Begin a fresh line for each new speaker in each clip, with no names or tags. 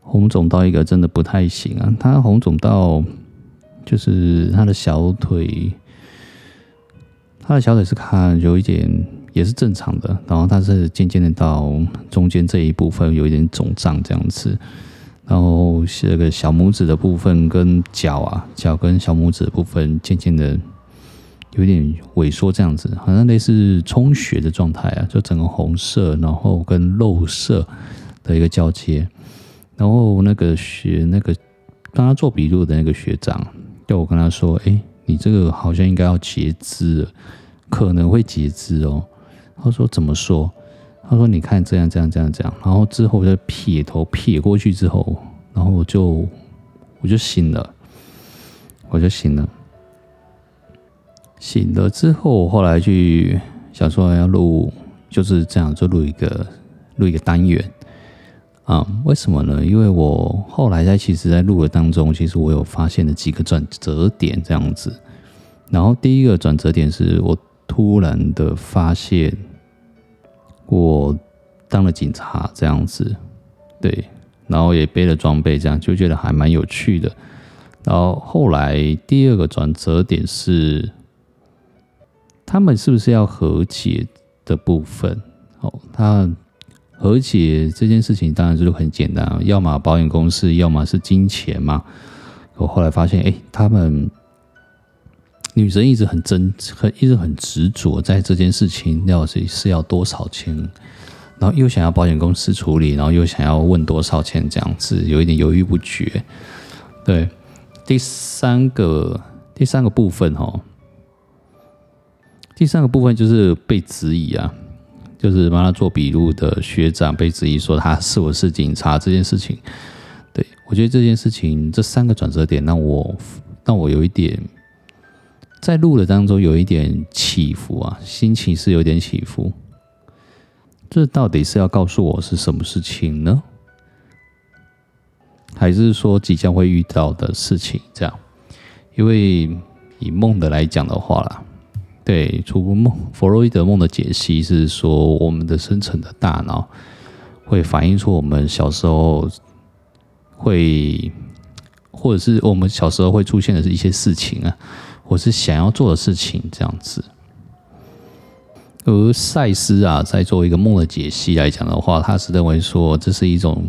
红肿到一个真的不太行啊！他红肿到就是他的小腿，他的小腿是看有一点也是正常的，然后他是渐渐的到中间这一部分有一点肿胀这样子，然后这个小拇指的部分跟脚啊，脚跟小拇指的部分渐渐的。有点萎缩，这样子好像类似充血的状态啊，就整个红色，然后跟肉色的一个交接。然后那个学那个帮他做笔录的那个学长，就我跟他说：“哎，你这个好像应该要截肢，可能会截肢哦。”他说：“怎么说？”他说：“你看这样这样这样这样。”然后之后就撇头撇过去之后，然后我就我就醒了，我就醒了。醒了之后，后来去想说要录，就是这样，就录一个录一个单元啊？为什么呢？因为我后来在其实，在录的当中，其实我有发现了几个转折点这样子。然后第一个转折点是我突然的发现，我当了警察这样子，对，然后也背了装备，这样就觉得还蛮有趣的。然后后来第二个转折点是。他们是不是要和解的部分？哦，他和解这件事情当然就是很简单，要么保险公司，要么是金钱嘛。我后来发现，哎，他们女生一直很争，很一直很执着在这件事情，要是是要多少钱，然后又想要保险公司处理，然后又想要问多少钱，这样子有一点犹豫不决。对，第三个第三个部分，哦。第三个部分就是被质疑啊，就是帮他做笔录的学长被质疑说他是不是警察这件事情。对，我觉得这件事情这三个转折点让我让我有一点在录的当中有一点起伏啊，心情是有点起伏。这到底是要告诉我是什么事情呢？还是说即将会遇到的事情？这样，因为以梦的来讲的话啦。对，除梦，弗洛伊德梦的解析是说，我们的深层的大脑会反映出我们小时候会，或者是我们小时候会出现的是一些事情啊，或是想要做的事情这样子。而赛斯啊，在做一个梦的解析来讲的话，他是认为说，这是一种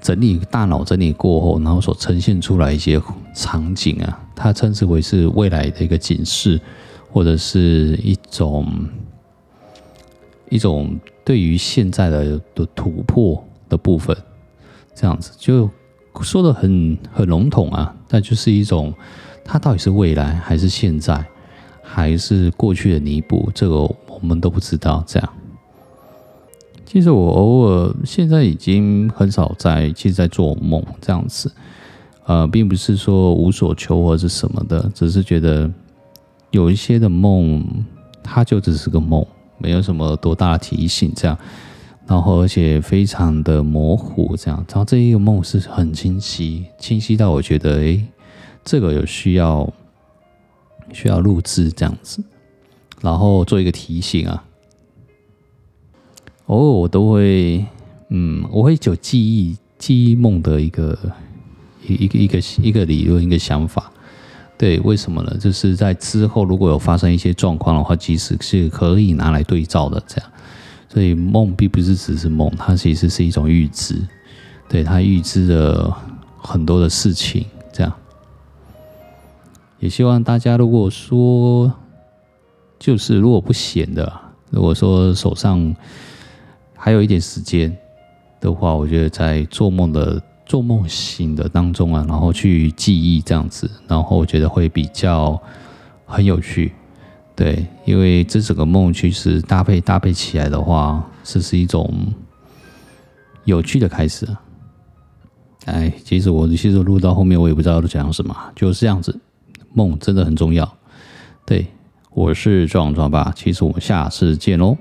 整理大脑整理过后，然后所呈现出来一些场景啊，他称之为是未来的一个警示。或者是一种一种对于现在的的突破的部分，这样子就说的很很笼统啊，但就是一种它到底是未来还是现在，还是过去的弥补，这个我们都不知道。这样，其实我偶尔现在已经很少在其实在做梦这样子，呃，并不是说无所求或者是什么的，只是觉得。有一些的梦，它就只是个梦，没有什么多大的提醒，这样，然后而且非常的模糊，这样，然后这一个梦是很清晰，清晰到我觉得，诶，这个有需要需要录制这样子，然后做一个提醒啊，偶尔我都会，嗯，我会有记忆记忆梦的一个一一个一个一个理论一个想法。对，为什么呢？就是在之后如果有发生一些状况的话，其实是可以拿来对照的。这样，所以梦并不是只是梦，它其实是一种预知。对，它预知了很多的事情。这样，也希望大家如果说，就是如果不闲的，如果说手上还有一点时间的话，我觉得在做梦的。做梦醒的当中啊，然后去记忆这样子，然后我觉得会比较很有趣，对，因为这整个梦其实搭配搭配起来的话，这是一种有趣的开始。哎，其实我其实录到后面我也不知道讲什么，就是这样子，梦真的很重要。对，我是壮壮爸，其实我们下次见喽。